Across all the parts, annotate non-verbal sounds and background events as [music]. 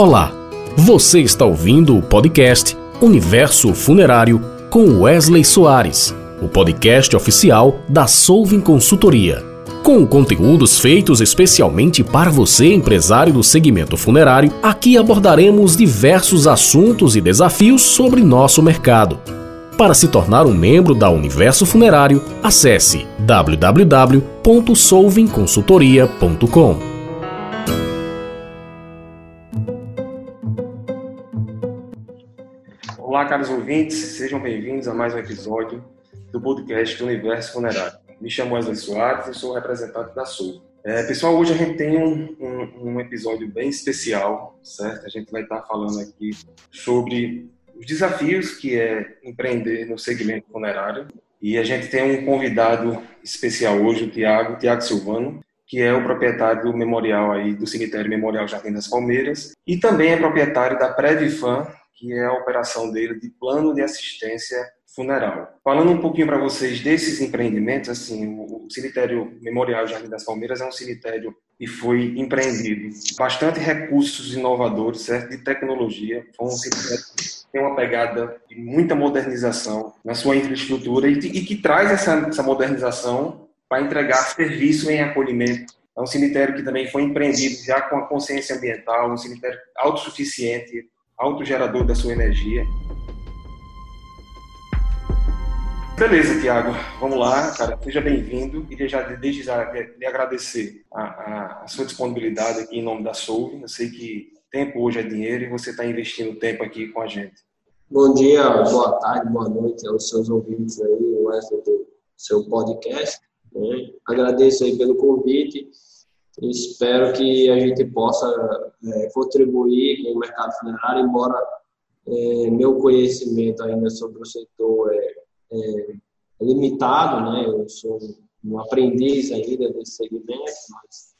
Olá, você está ouvindo o podcast Universo Funerário com Wesley Soares, o podcast oficial da Solving Consultoria. Com conteúdos feitos especialmente para você, empresário do segmento funerário, aqui abordaremos diversos assuntos e desafios sobre nosso mercado. Para se tornar um membro da Universo Funerário, acesse www.solvingconsultoria.com. caros ouvintes, sejam bem-vindos a mais um episódio do podcast do Universo Funerário. Me chamo Wesley Soares e sou representante da Sul. É, pessoal, hoje a gente tem um, um, um, episódio bem especial, certo? A gente vai estar falando aqui sobre os desafios que é empreender no segmento funerário. E a gente tem um convidado especial hoje, o Tiago, Tiago Silvano, que é o proprietário do memorial aí, do cemitério Memorial Jardim das Palmeiras, e também é proprietário da Predifan, que é a operação dele de plano de assistência funeral. Falando um pouquinho para vocês desses empreendimentos, assim, o cemitério Memorial Jardim das Palmeiras é um cemitério que foi empreendido bastante recursos inovadores, certo, de tecnologia. Foi um cemitério que tem uma pegada de muita modernização na sua infraestrutura e, e que traz essa, essa modernização para entregar serviço em acolhimento. É um cemitério que também foi empreendido já com a consciência ambiental, um cemitério autossuficiente, autogerador da sua energia. Beleza, Tiago, vamos lá, cara, seja bem-vindo. Queria já desde já lhe agradecer a, a, sua disponibilidade aqui em nome da Soul. Eu sei que tempo hoje é dinheiro e você está investindo tempo aqui com a gente. Bom dia, boa tarde, boa noite aos seus ouvintes aí, o Wesley do seu podcast. Né? Agradeço aí pelo convite Espero que a gente possa é, contribuir com o mercado funerário, embora é, meu conhecimento ainda sobre o setor é, é, limitado, né? Eu sou um aprendiz ainda desse segmento, mas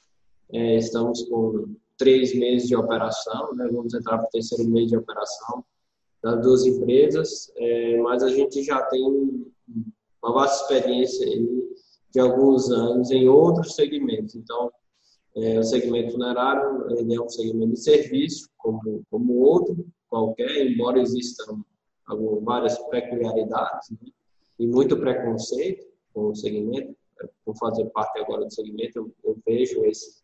é, estamos com três meses de operação, né? Vamos entrar para o terceiro mês de operação das duas empresas, é, mas a gente já tem uma vasta experiência de alguns anos em outros segmentos. Então, é, o segmento funerário ele é um segmento de serviço, como, como outro qualquer, embora existam algumas, várias peculiaridades né? e muito preconceito com o segmento. É, por fazer parte agora do segmento, eu, eu vejo esse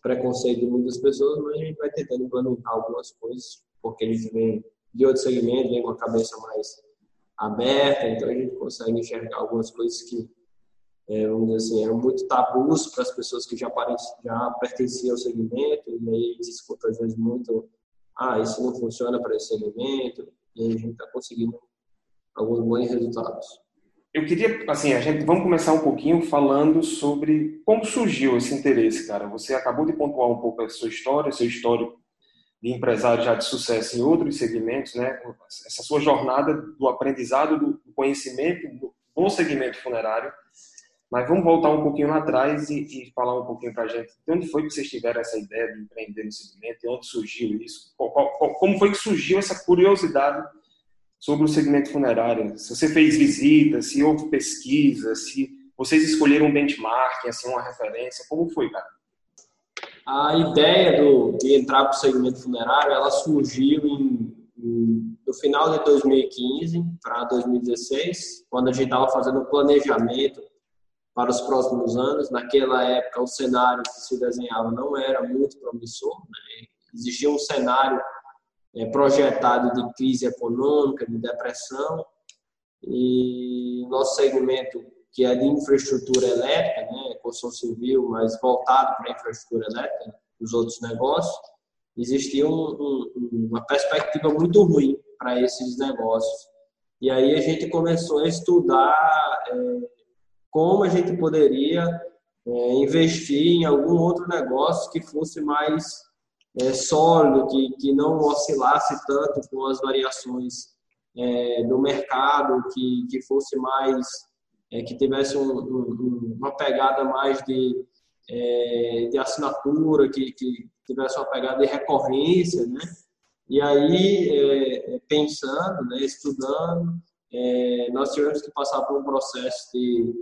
preconceito de muitas pessoas, mas a gente vai tentando implementar algumas coisas, porque gente vem de outro segmento, vem com a cabeça mais aberta, então a gente consegue enxergar algumas coisas que é, vamos dizer assim, eram muito tabus para as pessoas que já, já pertenciam ao segmento, e aí escuta às vezes muito, ah, isso não funciona para esse segmento, e aí a gente está conseguindo alguns bons resultados. Eu queria, assim, a gente vamos começar um pouquinho falando sobre como surgiu esse interesse, cara. Você acabou de pontuar um pouco a sua história, seu histórico de empresário já de sucesso em outros segmentos, né? Essa sua jornada do aprendizado, do conhecimento no segmento funerário mas vamos voltar um pouquinho lá atrás e, e falar um pouquinho para a gente de onde foi que vocês tiveram essa ideia de empreender no segmento e onde surgiu isso? Qual, qual, como foi que surgiu essa curiosidade sobre o segmento funerário? Se você fez visitas, se houve pesquisa, se vocês escolheram um benchmark, assim, uma referência, como foi, cara? A ideia do, de entrar para o segmento funerário, ela surgiu em, em, no final de 2015 para 2016, quando a gente estava fazendo o planejamento para os próximos anos. Naquela época, o cenário que se desenhava não era muito promissor. Né? Existia um cenário é, projetado de crise econômica, de depressão, e nosso segmento, que é de infraestrutura elétrica, né, construção civil, mas voltado para a infraestrutura elétrica, os outros negócios, existia um, um, uma perspectiva muito ruim para esses negócios. E aí a gente começou a estudar é, como a gente poderia é, investir em algum outro negócio que fosse mais é, sólido, que, que não oscilasse tanto com as variações é, do mercado, que, que fosse mais, é, que tivesse um, um, uma pegada mais de, é, de assinatura, que, que tivesse uma pegada de recorrência, né? E aí, é, pensando, né, estudando, nós tivemos que passar por um processo de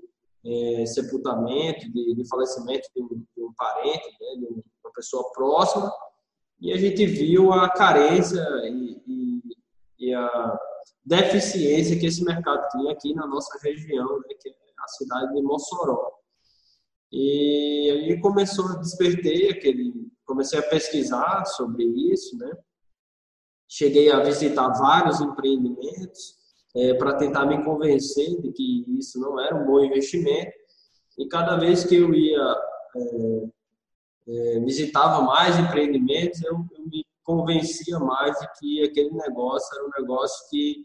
é, sepultamento, de, de falecimento de um, de um parente, né, de uma pessoa próxima, e a gente viu a carência e, e, e a deficiência que esse mercado tinha aqui na nossa região, né, que é a cidade de Mossoró. E aí começou a despertei aquele, comecei a pesquisar sobre isso, né? Cheguei a visitar vários empreendimentos é, para tentar me convencer de que isso não era um bom investimento. E cada vez que eu ia é, é, visitava mais empreendimentos, eu, eu, me convencia mais de que aquele negócio era um negócio que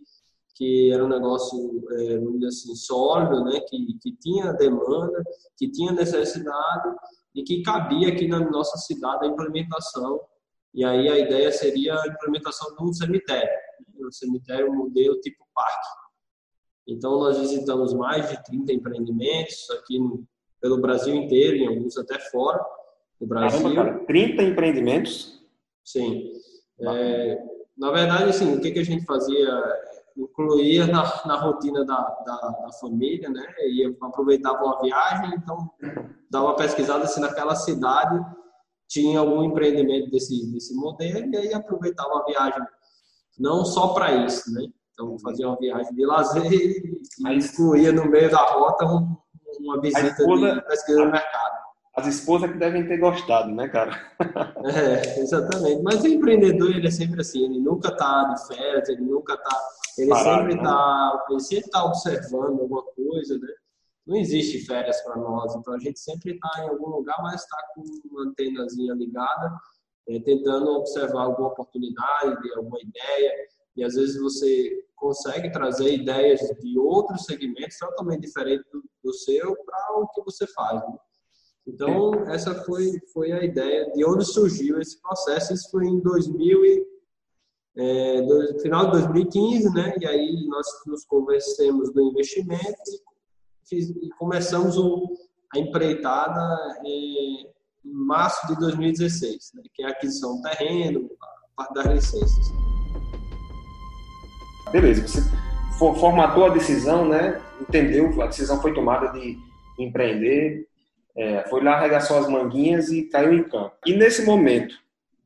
que era um negócio, é, assim, sólido, né? que, que tinha demanda, que tinha necessidade e que cabia aqui na nossa cidade a implementação. E aí a ideia seria a implementação de um cemitério, um cemitério modelo tipo parque. Então nós visitamos mais de 30 empreendimentos aqui no, pelo Brasil inteiro, em alguns até fora do Brasil. Caramba, cara, 30 empreendimentos? Sim. É, na verdade, assim, o que, que a gente fazia incluía na, na rotina da, da, da, família, né? E aproveitava uma viagem, então dava uma pesquisada se naquela cidade tinha algum empreendimento desse, desse modelo e aí aproveitava a viagem não só para isso, né? Então fazia uma viagem de lazer [laughs] e, e incluía no meio da rota um, uma visita esposa, de pesquisa no mercado as esposas que devem ter gostado, né, cara? [laughs] é, exatamente. Mas o empreendedor, ele é sempre assim, ele nunca tá de férias, ele nunca tá, ele Parado, sempre né? tá, ele sempre tá observando alguma coisa, né? Não existe férias para nós, então a gente sempre está em algum lugar, mas está com uma antenazinha ligada, é, tentando observar alguma oportunidade, alguma ideia, e às vezes você consegue trazer ideias de outros segmentos totalmente diferentes do, do seu para o que você faz. Né? Então, essa foi, foi a ideia de onde surgiu esse processo. Isso foi em 2000 e, é, do, final de 2015, né? E aí nós nos convencemos do investimento e, fiz, e começamos o, a empreitada é, em março de 2016, né? que é a aquisição do terreno, a parte das licenças. Beleza, você formatou a decisão, né? Entendeu, a decisão foi tomada de empreender, é, foi lá, arregaçou as manguinhas e caiu em campo. E nesse momento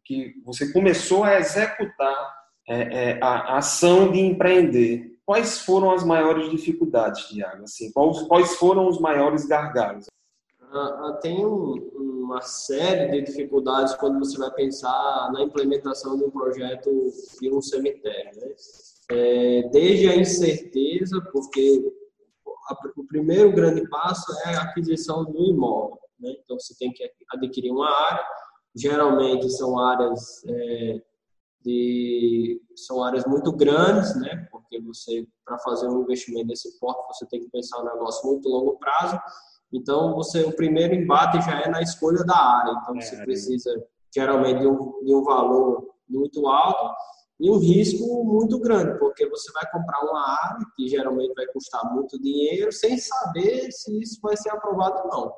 que você começou a executar é, é, a, ação de empreender, quais foram as maiores dificuldades, Tiago? Assim, quais, quais foram os maiores gargalos? Ah, ah, tem um, uma série de dificuldades quando você vai pensar na implementação de um projeto de um cemitério. Né? É, desde a incerteza, porque o primeiro grande passo é a aquisição do imóvel. Né? Então, você tem que adquirir uma área, geralmente são áreas é, de são áreas muito grandes, né? Porque você para fazer um investimento desse porte você tem que pensar um negócio muito longo prazo. Então você o primeiro embate já é na escolha da área. Então você é, precisa geralmente de um, de um valor muito alto e um risco muito grande, porque você vai comprar uma área que geralmente vai custar muito dinheiro sem saber se isso vai ser aprovado ou não.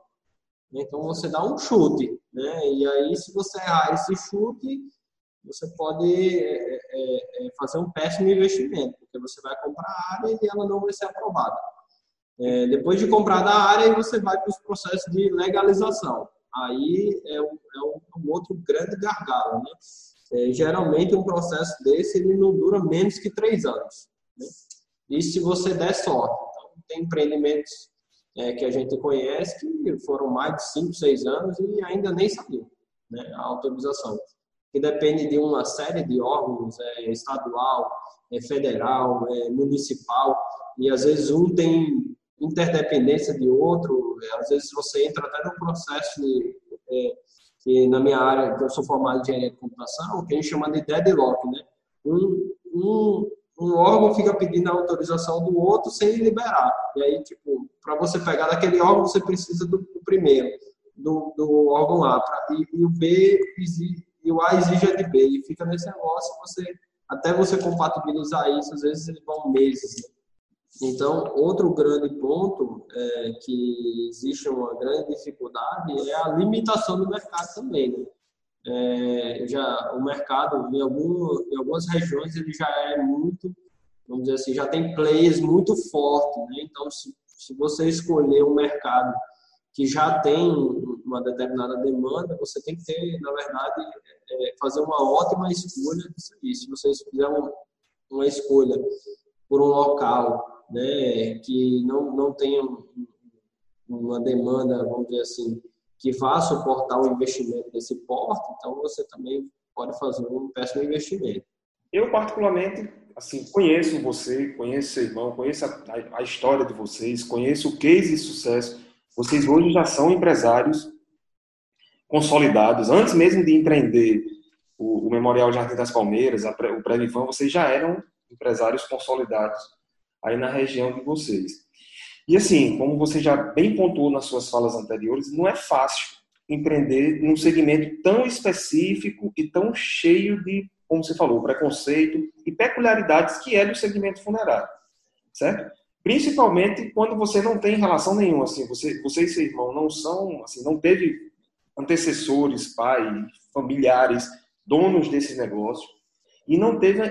Então você dá um chute, né? E aí se você errar esse chute, você pode é, é, é fazer um péssimo investimento, porque você vai comprar a área e ela não vai ser aprovada. É, depois de comprar da área, você vai para os processos de legalização. Aí é um, é um outro grande gargalo, né? É, geralmente um processo desse ele não dura menos que três anos. Né? Se você der sorte. Então, tem empreendimentos é, que a gente conhece que foram mais de cinco, seis anos e ainda nem saiu né, a autorização. Que depende de uma série de órgãos, é, estadual, é, federal, municipal, e às vezes um tem interdependência de outro, é, às vezes você entra até no processo de é, que na minha área, que eu sou formado em engenharia de computação, que a gente chama de deadlock, né? Um, um, um órgão fica pedindo a autorização do outro sem liberar. E aí, tipo, para você pegar daquele órgão, você precisa do, do primeiro, do, do órgão A. Pra, e, e, o B exige, e o A exige a de B. E fica nesse negócio, você, até você compatibilizar isso, às vezes vão meses. Né? Então, outro grande ponto é, que existe uma grande dificuldade é a limitação do mercado também. Né? É, já o mercado em, algum, em algumas regiões ele já é muito, vamos dizer assim, já tem players muito fortes. Né? Então, se, se você escolher um mercado que já tem uma determinada demanda, você tem que ter, na verdade, é, fazer uma ótima escolha disso aí. Se você fizer uma, uma escolha por um local né, que não, não tenha uma demanda, vamos dizer assim, que vá suportar o investimento desse porte, então você também pode fazer um péssimo investimento. Eu, particularmente, assim, conheço você, conheço seu irmão, conheço a, a, a história de vocês, conheço o case de sucesso. Vocês hoje já são empresários consolidados. Antes mesmo de empreender o, o Memorial Jardim das Palmeiras, a, o Previvan, vocês já eram empresários consolidados aí na região de vocês. E assim, como você já bem pontuou nas suas falas anteriores, não é fácil empreender num segmento tão específico e tão cheio de, como você falou, preconceito e peculiaridades que é do segmento funerário, certo? Principalmente quando você não tem relação nenhuma, assim, você, você e seu irmão não são, assim, não teve antecessores, pai, familiares, donos desse negócio e não teve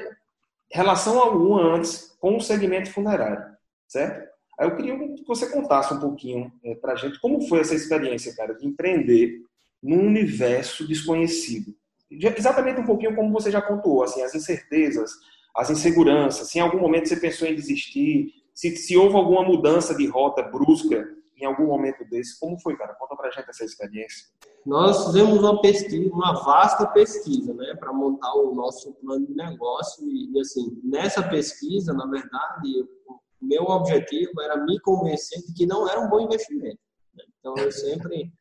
relação alguma antes com o segmento funerário, certo? Aí eu queria que você contasse um pouquinho é, para a gente como foi essa experiência, cara, de empreender num universo desconhecido. Exatamente um pouquinho como você já contou, assim, as incertezas, as inseguranças, se em algum momento você pensou em desistir, se, se houve alguma mudança de rota brusca em algum momento desse. Como foi, cara? Conta pra gente essa experiência. Nós fizemos uma pesquisa, uma vasta pesquisa, né, para montar o nosso plano de negócio e, assim, nessa pesquisa, na verdade, o meu objetivo era me convencer de que não era um bom investimento. Né? Então, eu sempre,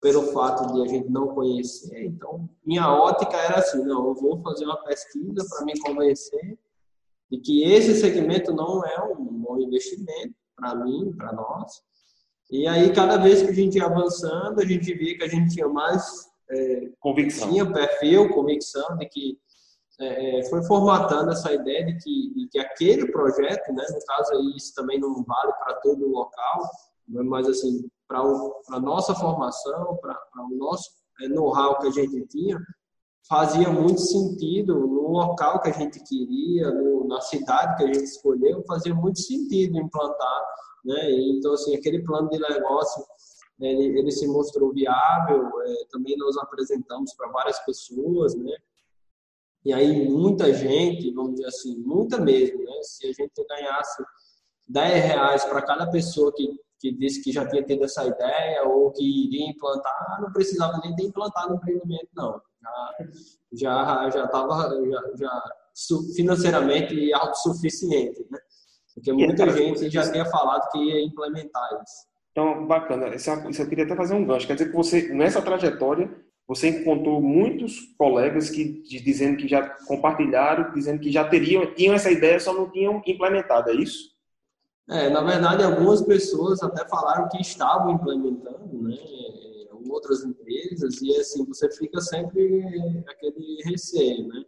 pelo fato de a gente não conhecer, então, minha ótica era assim, não, eu vou fazer uma pesquisa para me convencer de que esse segmento não é um bom investimento para mim, para nós, e aí, cada vez que a gente ia avançando, a gente via que a gente tinha mais é, convicção. Tinha perfil, convicção de que é, é, foi formatando essa ideia de que, de que aquele projeto, né, no caso aí, isso também não vale para todo o local, mas assim, para a nossa formação, para o nosso é, know-how que a gente tinha, fazia muito sentido no local que a gente queria, no, na cidade que a gente escolheu, fazia muito sentido implantar né? Então, assim, aquele plano de negócio, ele, ele se mostrou viável, é, também nós apresentamos para várias pessoas, né? E aí muita gente, vamos dizer assim, muita mesmo, né? Se a gente ganhasse 10 reais para cada pessoa que, que disse que já tinha tido essa ideia ou que iria implantar, não precisava nem ter implantado no empreendimento, não. Já já já estava já, já financeiramente autossuficiente, né? Porque muita gente já tinha falado que ia implementar isso. Então, bacana. Isso, é isso eu queria até fazer um gancho. Quer dizer que você, nessa trajetória, você encontrou muitos colegas que dizendo que já compartilharam, dizendo que já teriam, tinham essa ideia, só não tinham implementado, é isso? É, na verdade, algumas pessoas até falaram que estavam implementando, né? Outras empresas, e assim, você fica sempre aquele receio, né?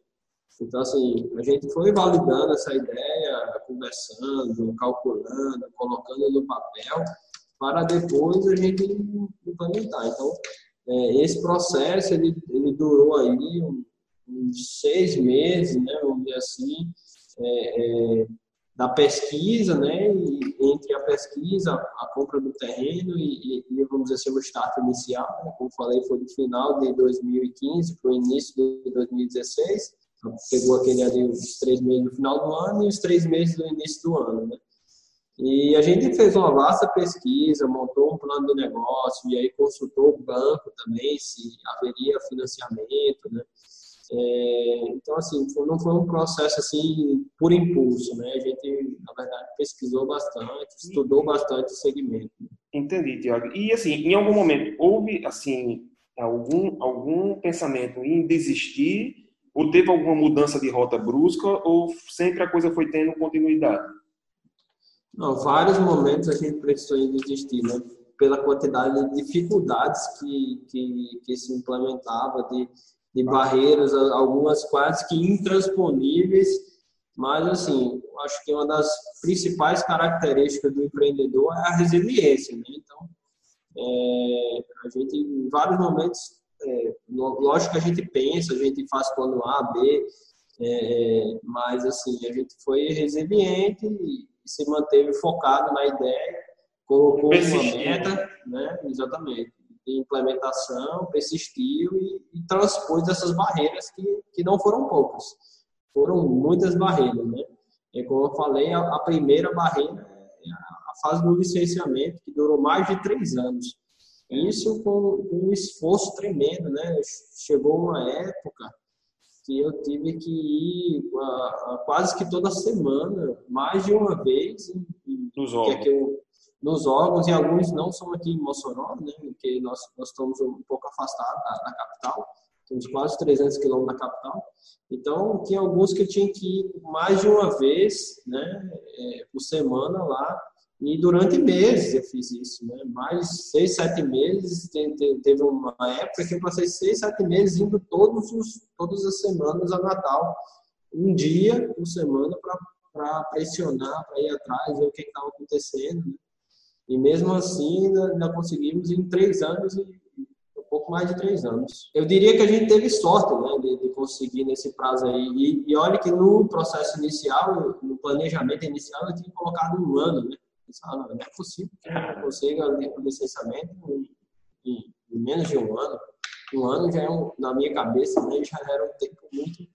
Então, assim, a gente foi validando essa ideia, conversando, calculando, colocando no papel, para depois a gente implementar. Então, é, esse processo, ele, ele durou aí uns seis meses, né, vamos dizer assim, é, é, da pesquisa, né, entre a pesquisa, a compra do terreno e, e vamos dizer assim, o start inicial, né, como falei, foi do final de 2015 para o início de 2016, pegou aquele ali os três meses no final do ano e os três meses no início do ano, né? E a gente fez uma vasta pesquisa, montou um plano de negócio e aí consultou o banco também se haveria financiamento, né? É, então, assim, não foi um processo assim por impulso, né? A gente, na verdade, pesquisou bastante, estudou bastante o segmento. Entendi, Tiago. E, assim, em algum momento, houve, assim, algum, algum pensamento em desistir ou teve alguma mudança de rota brusca ou sempre a coisa foi tendo continuidade? Não, vários momentos a gente precisou desistir, né? Pela quantidade de dificuldades que, que, que se implementava, de, de barreiras, algumas quase que intransponíveis, mas assim, acho que uma das principais características do empreendedor é a resiliência, né? Então, é, a gente em vários momentos é, lógico que a gente pensa, a gente faz plano A, B, é, mas assim, a gente foi resiliente e se manteve focado na ideia, colocou uma meta, né? Exatamente, de implementação, persistiu e, e transpôs essas barreiras que, que não foram poucas, foram muitas barreiras, né? E como eu falei, a, a primeira barreira é a fase do licenciamento, que durou mais de três anos. Isso com um esforço tremendo, né? Chegou uma época que eu tive que ir quase que toda semana, mais de uma vez, nos órgãos. É eu, nos órgãos, e alguns não são aqui em Mossoró, né? Porque nós, nós estamos um pouco afastados da, da capital, temos quase 300 quilômetros da capital. Então, tinha alguns que eu tinha que ir mais de uma vez, né? É, por semana lá e durante meses eu fiz isso, né? Mais seis, sete meses. Teve uma época que eu passei seis, sete meses indo todos os, todas as semanas a Natal, um dia por semana para pressionar, para ir atrás, ver o que estava acontecendo. Né? E mesmo assim, ainda, conseguimos em três anos e um pouco mais de três anos. Eu diria que a gente teve sorte né, de, de conseguir nesse prazo aí. E, e olha que no processo inicial, no planejamento inicial, eu tinha colocado um ano, né? Pensava, não, não é possível que eu consiga o licenciamento em, em, em, menos de um ano. Um ano já é, um, na minha cabeça, né, já era um tempo muito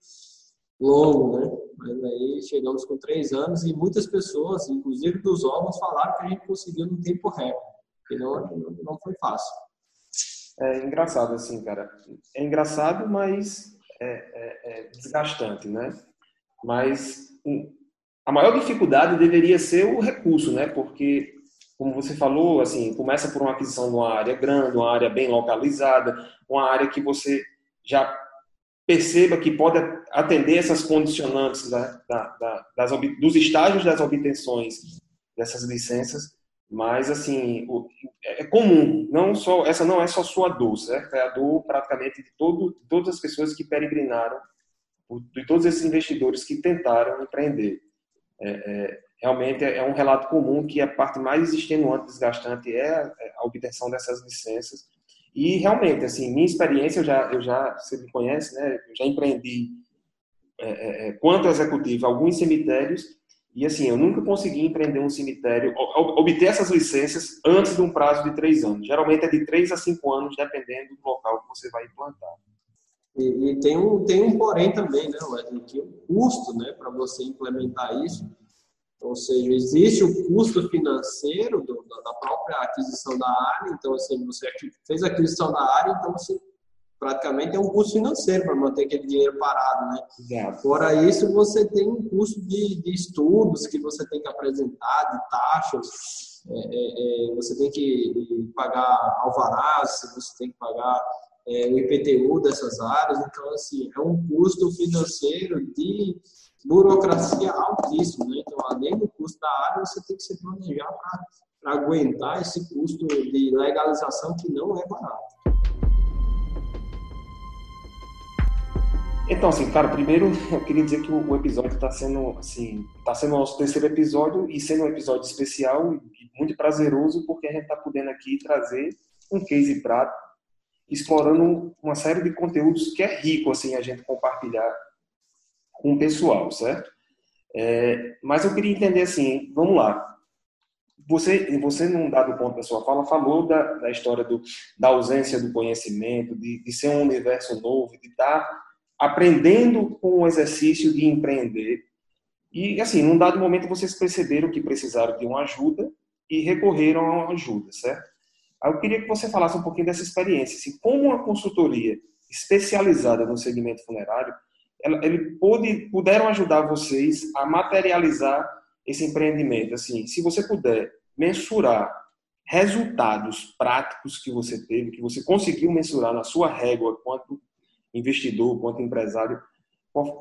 longo, né? Mas aí chegamos com três anos e muitas pessoas, inclusive dos órgãos, falaram que a gente conseguiu no tempo recorde, não, não foi fácil. É engraçado assim, cara. É engraçado, mas é, é, é desgastante, né? Mas a maior dificuldade deveria ser o recurso, né? Porque, como você falou, assim, começa por uma aquisição de uma área grande, uma área bem localizada, uma área que você já perceba que pode atender essas condicionantes da, da, da, das, dos estágios das obtenções dessas licenças, mas assim é, é comum, não só essa não é só sua dor, certo? É a dor praticamente de, todo, todas as pessoas que peregrinaram, de todos esses investidores que tentaram empreender. É, é, realmente é um relato comum que a parte mais extenuante, desgastante é é a obtenção dessas licenças. E realmente, assim, minha experiência, eu já, eu já você me conhece, né? Eu já empreendi é, é, quanto executivo alguns cemitérios e assim, eu nunca consegui empreender um cemitério, obter essas licenças antes de um prazo de três anos. Geralmente é de três a cinco anos, dependendo do local que você vai implantar. E, e, tem, um, tem um porém também, né, Wesley, que o custo né, para você implementar isso, ou seja, existe o custo financeiro do, da própria aquisição da área, então assim, você fez a aquisição da área, então você praticamente é um custo financeiro para manter aquele dinheiro parado, né? Exato. Fora isso, você tem um custo de, de estudos que você tem que apresentar, de taxas, é, é, é você tem que pagar alvarás, você tem que pagar é, o IPTU dessas áreas. Então, assim, é um custo financeiro de burocracia altíssimo. Né? Então, além do custo da área, você tem que se planejar para aguentar esse custo de legalização que não é barato. Então, assim, cara, primeiro eu queria dizer que o episódio está sendo, assim, está sendo nosso terceiro episódio e sendo um episódio especial e muito prazeroso porque a gente está podendo aqui trazer um case prático explorando uma série de conteúdos que é rico assim a gente compartilhar com o pessoal, certo? É, mas eu queria entender assim, vamos lá. Você, você num dado ponto da sua fala falou da, da história do, da ausência do conhecimento, de, de ser um universo novo, de estar aprendendo com o exercício de empreender. E assim, num dado momento vocês perceberam que precisaram de uma ajuda e recorreram a uma ajuda, certo? Eu queria que você falasse um pouquinho dessa experiência. Assim, como uma consultoria especializada no segmento funerário, ela, ele pôde, puderam ajudar vocês a materializar esse empreendimento. Assim, se você puder mensurar resultados práticos que você teve, que você conseguiu mensurar na sua régua quanto investidor, quanto empresário,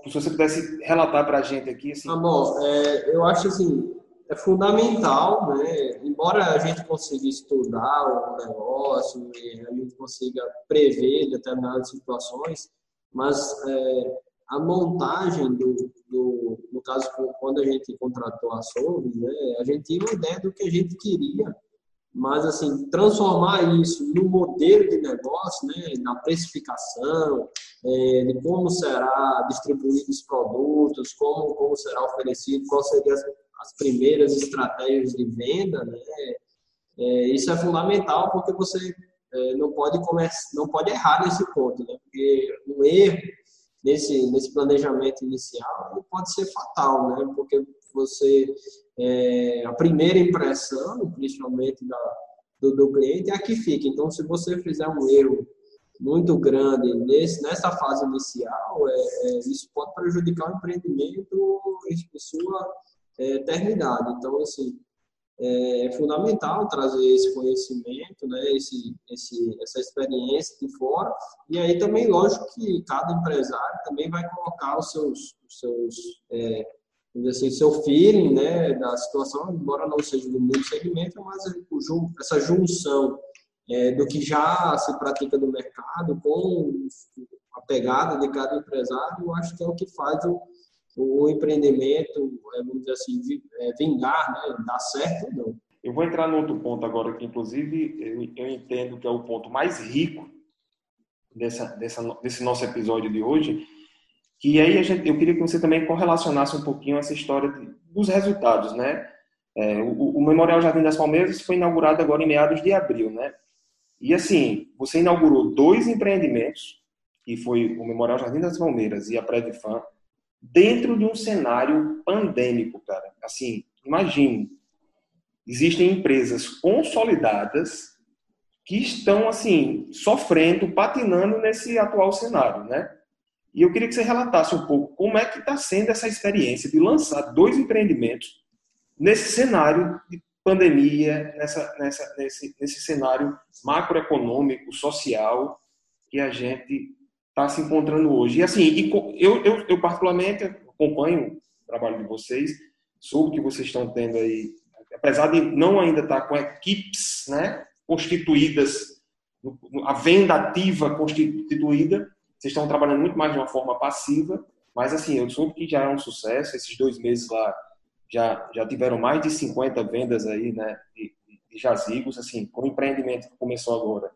se você pudesse relatar para a gente aqui. Assim, bom, é, eu acho assim, é fundamental, né? embora a gente consiga estudar o negócio a gente consiga prever determinadas situações, mas é, a montagem do, do, no caso quando a gente contratou a Solves, né, a gente tinha uma ideia do que a gente queria, mas assim transformar isso no modelo de negócio, né, na precificação, é, de como será distribuído os produtos, como como será oferecido, qual seria as primeiras estratégias de venda, né? É, isso é fundamental porque você é, não pode começar, não pode errar nesse ponto, né? Porque um erro nesse nesse planejamento inicial pode ser fatal, né? Porque você é, a primeira impressão, principalmente da, do, do cliente, é a que fica. Então, se você fizer um erro muito grande nesse, nessa fase inicial, é, é, isso pode prejudicar o empreendimento em sua é, eternidade. Então, assim, é, é fundamental trazer esse conhecimento, né, esse, esse, essa experiência de fora. E aí também, lógico que cada empresário também vai colocar os seus, os seus é, assim, seu feeling né, da situação, embora não seja do mesmo segmento, mas essa junção é, do que já se pratica no mercado com a pegada de cada empresário, eu acho que é o que faz o, o empreendimento, é, vamos dizer assim, é, vingar, né, dar certo ou não. Eu vou entrar no outro ponto agora, que inclusive eu, eu entendo que é o ponto mais rico dessa, dessa, desse nosso episódio de hoje, que aí gente, eu queria que você também correlacionasse um pouquinho essa história de, dos resultados, né? É, o, o, Memorial Jardim das Palmeiras foi inaugurado agora em meados de abril, né? E assim, você inaugurou dois empreendimentos, que foi o Memorial Jardim das Palmeiras e a Predifan, dentro de um cenário pandêmico, cara. Assim, imagine, existem empresas consolidadas que estão assim sofrendo, patinando nesse atual cenário, né? E eu queria que você relatasse um pouco como é que está sendo essa experiência de lançar dois empreendimentos nesse cenário de pandemia, nessa, nessa, nesse, nesse cenário macroeconômico, social que a gente está se encontrando hoje. E assim, eu, eu, eu particularmente acompanho o trabalho de vocês, soube que vocês estão tendo aí, apesar de não ainda estar com equipes né, constituídas, a venda ativa constituída, vocês estão trabalhando muito mais de uma forma passiva, mas assim, eu soube que já é um sucesso, esses dois meses lá já, já tiveram mais de 50 vendas aí, né, de, de jazigos, assim, com o empreendimento que começou agora.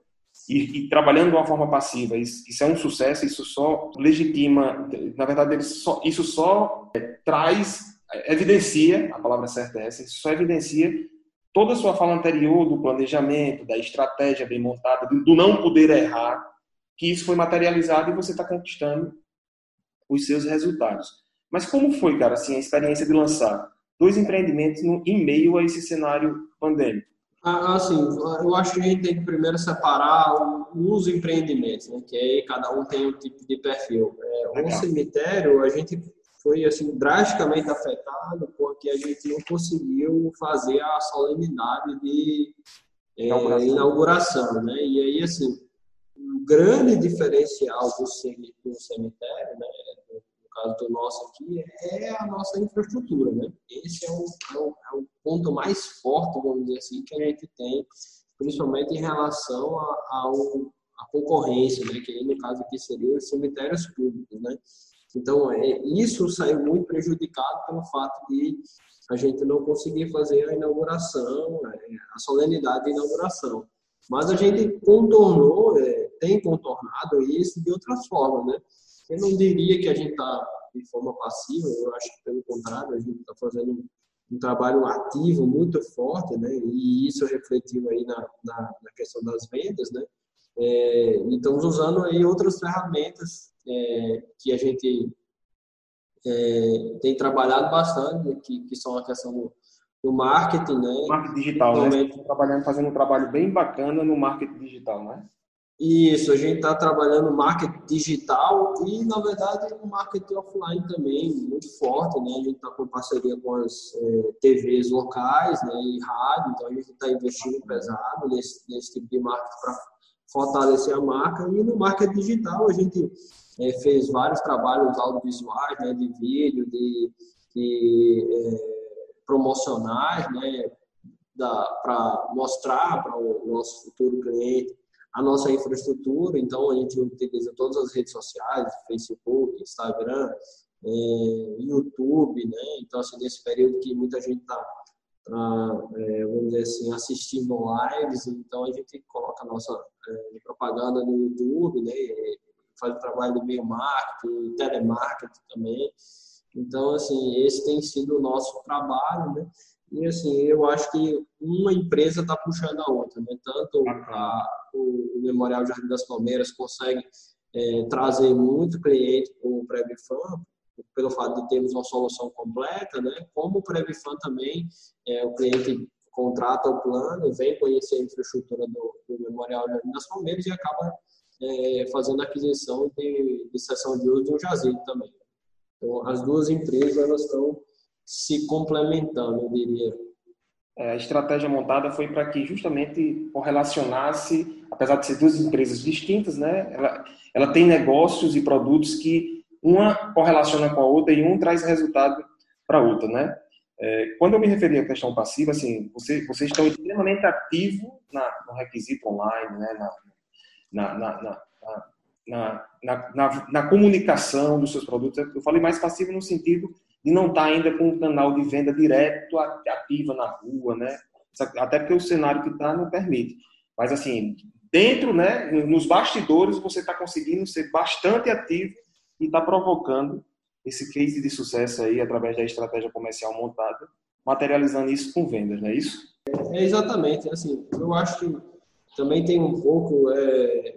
E, e, trabalhando de uma forma passiva, isso, isso, é um sucesso, isso só legitima, na verdade, só, isso só é, traz, evidencia, a palavra certa é essa, isso só evidencia toda a sua fala anterior do planejamento, da estratégia bem montada, do, do não poder errar, que isso foi materializado e você está conquistando os seus resultados. Mas como foi, cara, assim, a experiência de lançar dois empreendimentos no, em meio a esse cenário pandêmico? Assim, eu acho que a gente tem que primeiro separar os empreendimentos, né? Que aí cada um tem um tipo de perfil. É, o cemitério, a gente foi assim drasticamente afetado porque a gente não conseguiu fazer a solenidade de é, inauguração. inauguração, né? E aí assim grande diferencial do cemitério, né, caso do nosso aqui, é a nossa infraestrutura. Né? Esse é o, é o, é o ponto mais forte, vamos dizer assim, que a gente tem, principalmente em relação a concorrência, né, que aí no caso aqui seria os cemitérios públicos, né? Então, é, isso saiu muito prejudicado pelo fato de a gente não conseguir fazer a inauguração, é, a solenidade de inauguração. Mas a gente contornou, é, tem contornado isso de outras formas, né? Eu não diria que a gente está de forma passiva, eu acho que pelo contrário, a gente está fazendo um trabalho ativo muito forte, né? E isso refletiu aí na, na, na questão das vendas, né? É, e estamos usando aí outras ferramentas é, que a gente é, tem trabalhado bastante, que, que são a questão do, no marketing, né? Marketing digital, né? Trabalhando, fazendo um trabalho bem bacana no marketing digital, né? Isso, a gente está trabalhando marketing digital e, na verdade, no marketing offline também, muito forte, né? A gente está com parceria com as é, TVs locais né, e rádio, então a gente está investindo pesado nesse, nesse tipo de marketing para fortalecer a marca. E no marketing digital a gente é, fez vários trabalhos audiovisuais, né, de vídeo, de, de é, promocionais, né, para mostrar para o nosso futuro cliente a nossa infraestrutura. Então, a gente utiliza todas as redes sociais, Facebook, Instagram, é, YouTube, né? Então, assim, nesse período que muita gente está, tá, é, vamos dizer assim, assistindo lives, então a gente coloca a nossa é, propaganda no YouTube, né? Faz o trabalho de meio marketing, telemarketing também. Então, assim, esse tem sido o nosso trabalho, né? E assim, eu acho que uma empresa está puxando a outra, né? Tanto a, o, Memorial Jardim das Palmeiras consegue é, trazer muito cliente para o Prebifam, pelo fato de termos uma solução completa, né? Como o Prebifam também, é, o cliente contrata o plano, vem conhecer a infraestrutura do, do Memorial Jardim das Palmeiras e acaba é, fazendo aquisição de, de sessão de uso de um jazigo também. Então, as duas empresas elas estão se complementando, eu diria. É, a estratégia montada foi para que justamente correlacionasse, apesar de ser duas empresas distintas, né, ela, ela tem negócios e produtos que uma correlaciona com a outra e um traz resultado para a outra, né? É, quando eu me referi à questão passiva, assim, você, vocês estão extremamente ativos no requisito online, né, na, na, na, na, na, na, na, comunicação dos seus produtos. Eu falei mais passivo no sentido de não estar ainda com um canal de venda direto, ativa na rua, né? Até porque o cenário que está não permite. Mas, assim, dentro, né, nos bastidores, você está conseguindo ser bastante ativo e está provocando esse case de sucesso aí através da estratégia comercial montada, materializando isso com vendas, não é isso? É, exatamente. Assim, eu acho que também tem um pouco é,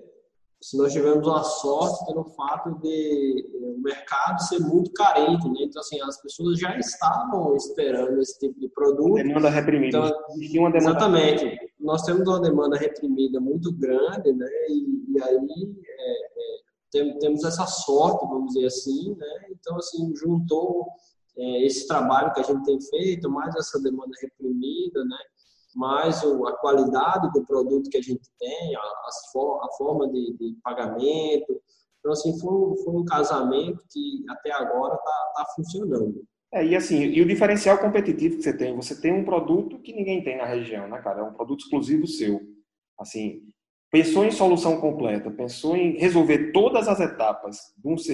se nós tivemos uma sorte pelo fato de eh, o mercado ser muito carente, né? Então, assim, as pessoas já estavam esperando esse tipo de produto. Demanda reprimida. Então, demanda... Exatamente. Nós temos uma demanda reprimida muito grande, né? E, e aí é, é, tem, temos essa sorte, vamos dizer assim, né? Então, assim, juntou é, esse trabalho que a gente tem feito, mais essa demanda reprimida, né? Mais a qualidade do produto que a gente tem, a, forma de, pagamento. Então, assim, foi, foi, um casamento que até agora está tá funcionando. É, e assim, e o diferencial competitivo que você tem, você tem um produto que ninguém tem na região, né, cara? É um produto exclusivo seu. Assim, pensou em solução completa, pensou em resolver todas as etapas dos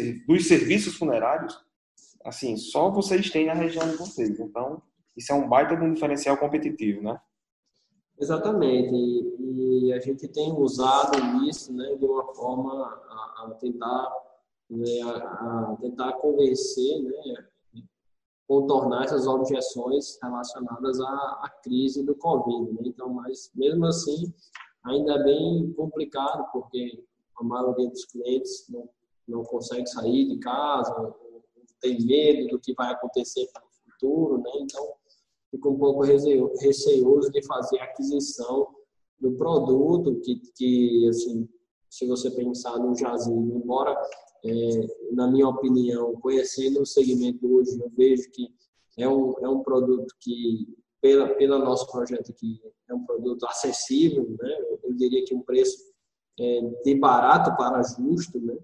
serviços funerários, assim, só vocês têm na região de vocês. Então, isso é um baita de um diferencial competitivo, né? Exatamente, e, e, a gente tem usado isso né, de uma forma a, a tentar, né, a, a, tentar convencer, né, contornar essas objeções relacionadas à, à crise do Covid. Né? Então, mas mesmo assim, ainda é bem complicado, porque a maioria dos clientes não, não consegue sair de casa, tem medo do que vai acontecer no futuro, né? Então, fica um pouco receoso de fazer aquisição do produto que, que assim, se você pensar no jazigo, embora, é, na minha opinião, conhecendo o segmento hoje, eu vejo que é um, é um produto que, pela, pelo nosso projeto aqui, é um produto acessível, né? eu diria que um preço é, de barato para justo, né?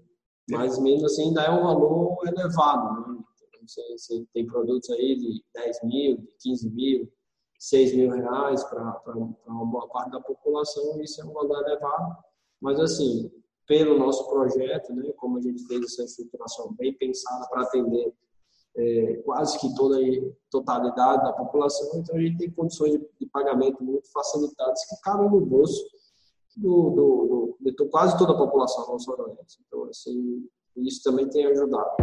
mas mesmo assim ainda é um valor elevado. Né? Você, você tem produtos aí de 10 mil, de 15 mil, 6 mil reais para uma boa parte da população, isso é um valor elevado. Mas, assim, pelo nosso projeto, né, como a gente fez essa estruturação bem pensada para atender é, quase que toda a totalidade da população, então a gente tem condições de, de pagamento muito facilitadas que cabem no bolso do, do, do, de quase toda a população nossa Então, assim, isso também tem ajudado.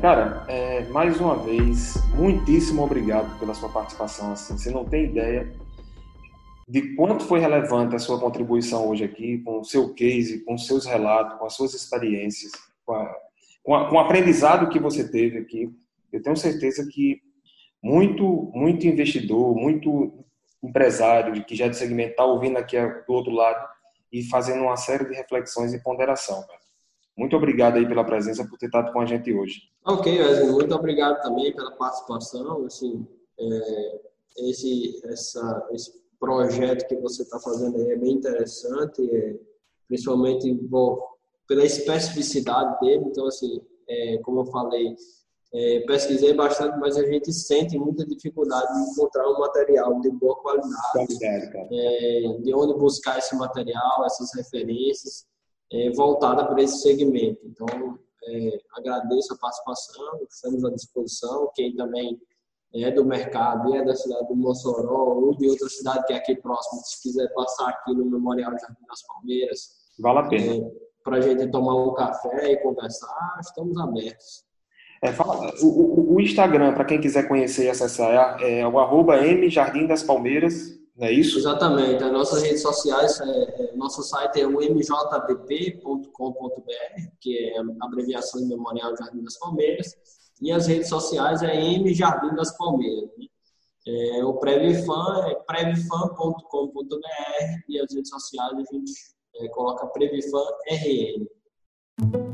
Cara, é, mais uma vez, muitíssimo obrigado pela sua participação. Assim, você não tem ideia de quanto foi relevante a sua contribuição hoje aqui, com o seu case, com os seus relatos, com as suas experiências, com, a, com, a, com o aprendizado que você teve aqui. Eu tenho certeza que muito, muito investidor, muito empresário que já é de segmento está ouvindo aqui do outro lado e fazendo uma série de reflexões e ponderação. Cara. Muito obrigado aí pela presença, por ter estado com a gente hoje. Ok, Wesley, muito obrigado também pela participação. Assim, é, esse, essa, esse projeto que você está fazendo aí é bem interessante, é, principalmente bom, pela especificidade dele. Então, assim, é, como eu falei, é, pesquisei bastante, mas a gente sente muita dificuldade de encontrar um material de boa qualidade, é, de onde buscar esse material, essas referências é, voltada para esse segmento. Então, é, agradeço a participação, estamos à disposição. Quem também é do mercado e é da cidade do Mossoró ou de outra cidade que é aqui próximo, se quiser passar aqui no Memorial Jardim das Palmeiras, vale a pena. É, para a gente tomar um café e conversar, estamos abertos. É, fala, o, o, Instagram, para quem quiser conhecer e acessar, é, é o arroba M Jardim das Palmeiras, não é isso? Exatamente. As nossas redes sociais, é, é nosso site é o mjbp.com.br, que é a abreviação de Memorial Jardim das Palmeiras, e as redes sociais é M Jardim das Palmeiras. Né? É, o Previfan é previfan.com.br e as redes sociais a gente é, coloca Previfan RN.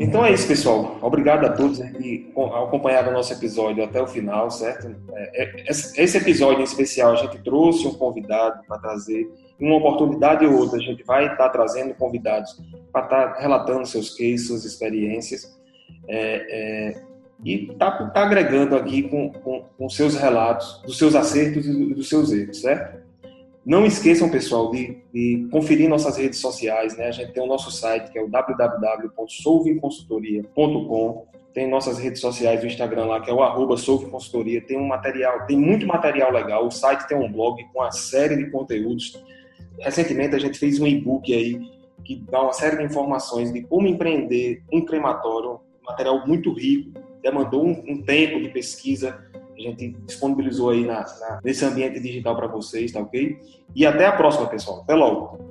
Então é isso, pessoal. Obrigado a todos que acompanharam o nosso episódio até o final, certo? É, é, esse episódio em especial a gente trouxe um convidado para trazer. Uma oportunidade ou outra, a gente vai estar trazendo convidados para estar relatando seus cases, suas experiências. É, é, e está tá agregando aqui com, com, com, seus relatos, dos seus acertos e dos seus erros, certo? Não esqueçam, pessoal, de, de, conferir nossas redes sociais, né? A gente tem o nosso site, que é o www.solvingconsultoria.com. Tem nossas redes sociais, o Instagram lá, que é o arroba Solvingconsultoria. Tem um material, tem muito material legal. O site tem um blog com uma série de conteúdos. Recentemente a gente fez um e-book aí que dá uma série de informações de como empreender um crematório, material muito rico, demandou um, um tempo de pesquisa, a gente disponibilizou aí na, na, nesse ambiente digital para vocês, tá ok? E até a próxima, pessoal. Até logo.